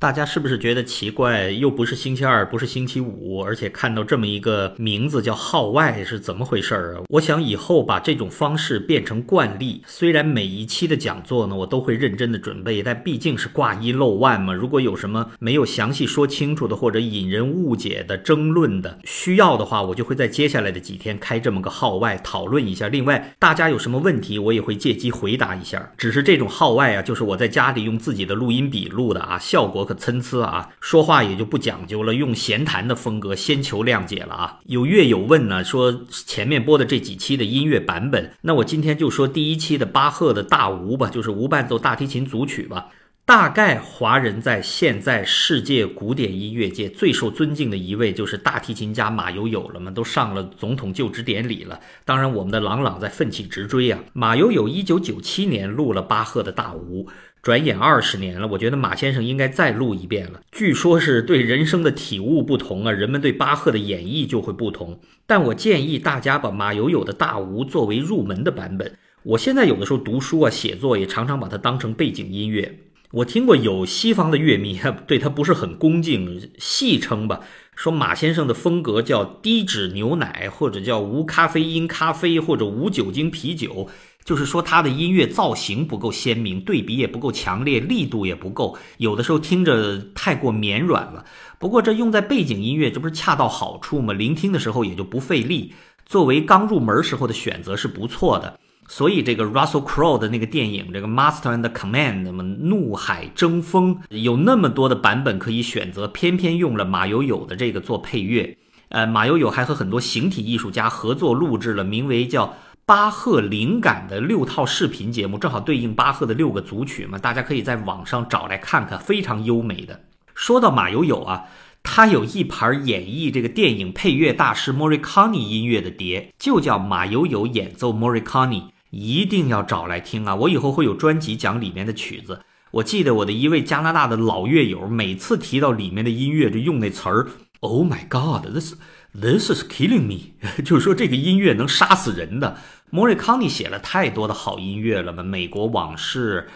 大家是不是觉得奇怪？又不是星期二，不是星期五，而且看到这么一个名字叫号外，是怎么回事儿啊？我想以后把这种方式变成惯例。虽然每一期的讲座呢，我都会认真的准备，但毕竟是挂一漏万嘛。如果有什么没有详细说清楚的，或者引人误解的、争论的需要的话，我就会在接下来的几天开这么个号外讨论一下。另外，大家有什么问题，我也会借机回答一下。只是这种号外啊，就是我在家里用自己的录音笔录的啊，效果。参差啊，说话也就不讲究了，用闲谈的风格，先求谅解了啊。有乐友问呢，说前面播的这几期的音乐版本，那我今天就说第一期的巴赫的大无吧，就是无伴奏大提琴组曲吧。大概华人在现在世界古典音乐界最受尊敬的一位就是大提琴家马友友了嘛，都上了总统就职典礼了。当然，我们的郎朗在奋起直追啊。马友友一九九七年录了巴赫的大无。转眼二十年了，我觉得马先生应该再录一遍了。据说是对人生的体悟不同啊，人们对巴赫的演绎就会不同。但我建议大家把马友友的大无作为入门的版本。我现在有的时候读书啊、写作也常常把它当成背景音乐。我听过有西方的乐迷对他不是很恭敬，戏称吧，说马先生的风格叫低脂牛奶，或者叫无咖啡因咖啡，或者无酒精啤酒。就是说，他的音乐造型不够鲜明，对比也不够强烈，力度也不够，有的时候听着太过绵软了。不过这用在背景音乐，这不是恰到好处吗？聆听的时候也就不费力。作为刚入门时候的选择是不错的。所以这个 Russell Crowe 的那个电影，这个 Master and Command，那么怒海争锋，有那么多的版本可以选择，偏偏用了马友友的这个做配乐。呃，马友友还和很多形体艺术家合作录制了，名为叫。巴赫灵感的六套视频节目，正好对应巴赫的六个组曲嘛，大家可以在网上找来看看，非常优美的。说到马友友啊，他有一盘演绎这个电影配乐大师 Morricone 音乐的碟，就叫马友友演奏 Morricone，一定要找来听啊！我以后会有专辑讲里面的曲子。我记得我的一位加拿大的老乐友，每次提到里面的音乐，就用那词儿：“Oh my God，this this is killing me”，就是说这个音乐能杀死人的。莫瑞康尼写了太多的好音乐了嘛，《美国往事》、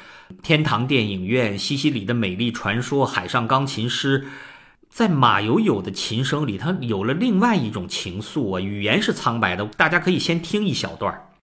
天堂电影院、西西里的美丽传说、海上钢琴师，在马友友的琴声里，他有了另外一种情愫啊，语言是苍白的，大家可以先听一小段儿。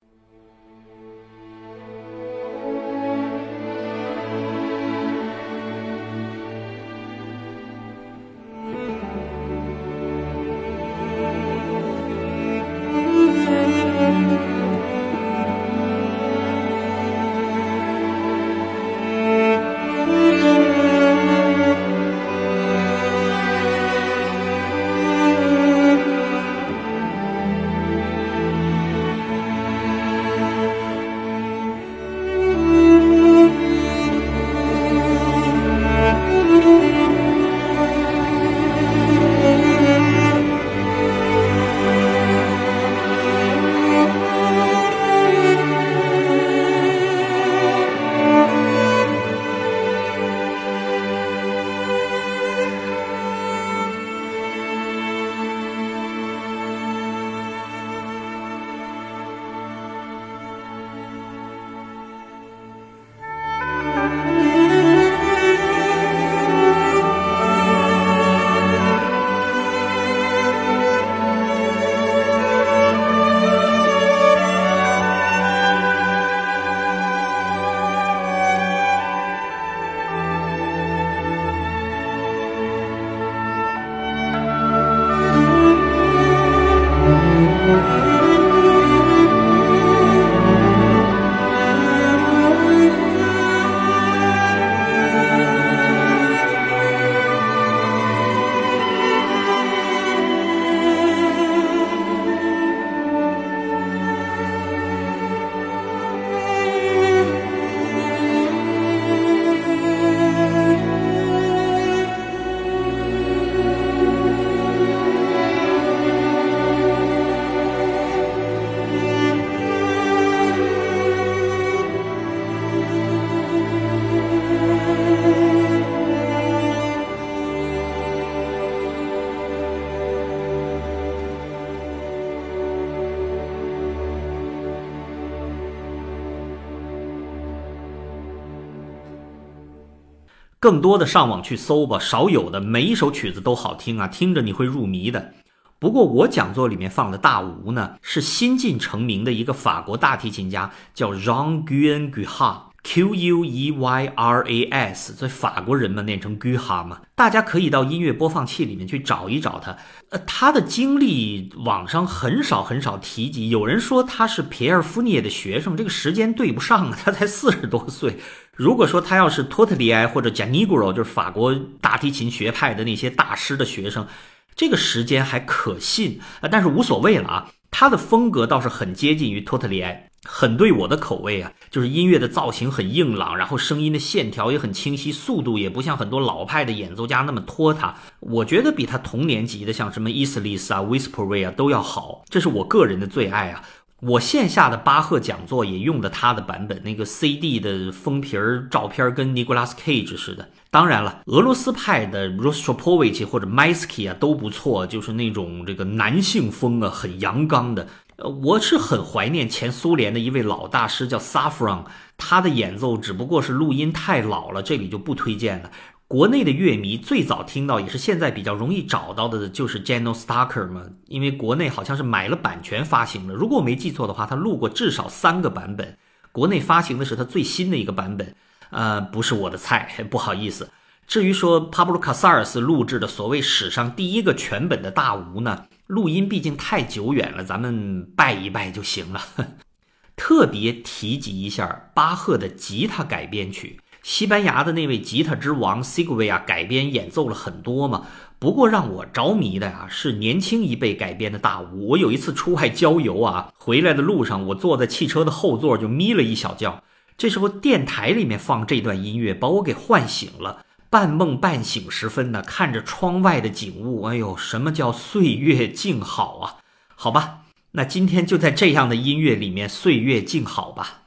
更多的上网去搜吧，少有的每一首曲子都好听啊，听着你会入迷的。不过我讲座里面放的大吴呢，是新晋成名的一个法国大提琴家，叫 Jean Guyan g u h a q U E Y R A S，所以法国人嘛念成 Guihat 嘛，大家可以到音乐播放器里面去找一找他。呃，他的经历网上很少很少提及，有人说他是皮尔·夫涅的学生，这个时间对不上啊，他才四十多岁。如果说他要是托特里埃或者贾尼古罗，就是法国大提琴学派的那些大师的学生。这个时间还可信啊，但是无所谓了啊。他的风格倒是很接近于托特里埃，很对我的口味啊。就是音乐的造型很硬朗，然后声音的线条也很清晰，速度也不像很多老派的演奏家那么拖沓。我觉得比他同年级的像什么伊斯利斯啊、威斯普瑞啊都要好，这是我个人的最爱啊。我线下的巴赫讲座也用的他的版本，那个 CD 的封皮儿照片跟尼古拉斯 Cage 似的。当然了，俄罗斯派的 Rostropovich 或者 Maisky 啊都不错，就是那种这个男性风啊，很阳刚的。呃，我是很怀念前苏联的一位老大师叫 Safron，他的演奏只不过是录音太老了，这里就不推荐了。国内的乐迷最早听到，也是现在比较容易找到的，就是 Jano Starker 嘛，因为国内好像是买了版权发行的。如果我没记错的话，他录过至少三个版本，国内发行的是他最新的一个版本，呃，不是我的菜，不好意思。至于说 Pablo Casals 录制的所谓史上第一个全本的大吴呢，录音毕竟太久远了，咱们拜一拜就行了。特别提及一下巴赫的吉他改编曲。西班牙的那位吉他之王 s i g u i 啊，改编演奏了很多嘛。不过让我着迷的呀，是年轻一辈改编的大舞。我有一次出外郊游啊，回来的路上，我坐在汽车的后座就眯了一小觉。这时候电台里面放这段音乐，把我给唤醒了。半梦半醒时分呢，看着窗外的景物，哎呦，什么叫岁月静好啊？好吧，那今天就在这样的音乐里面岁月静好吧。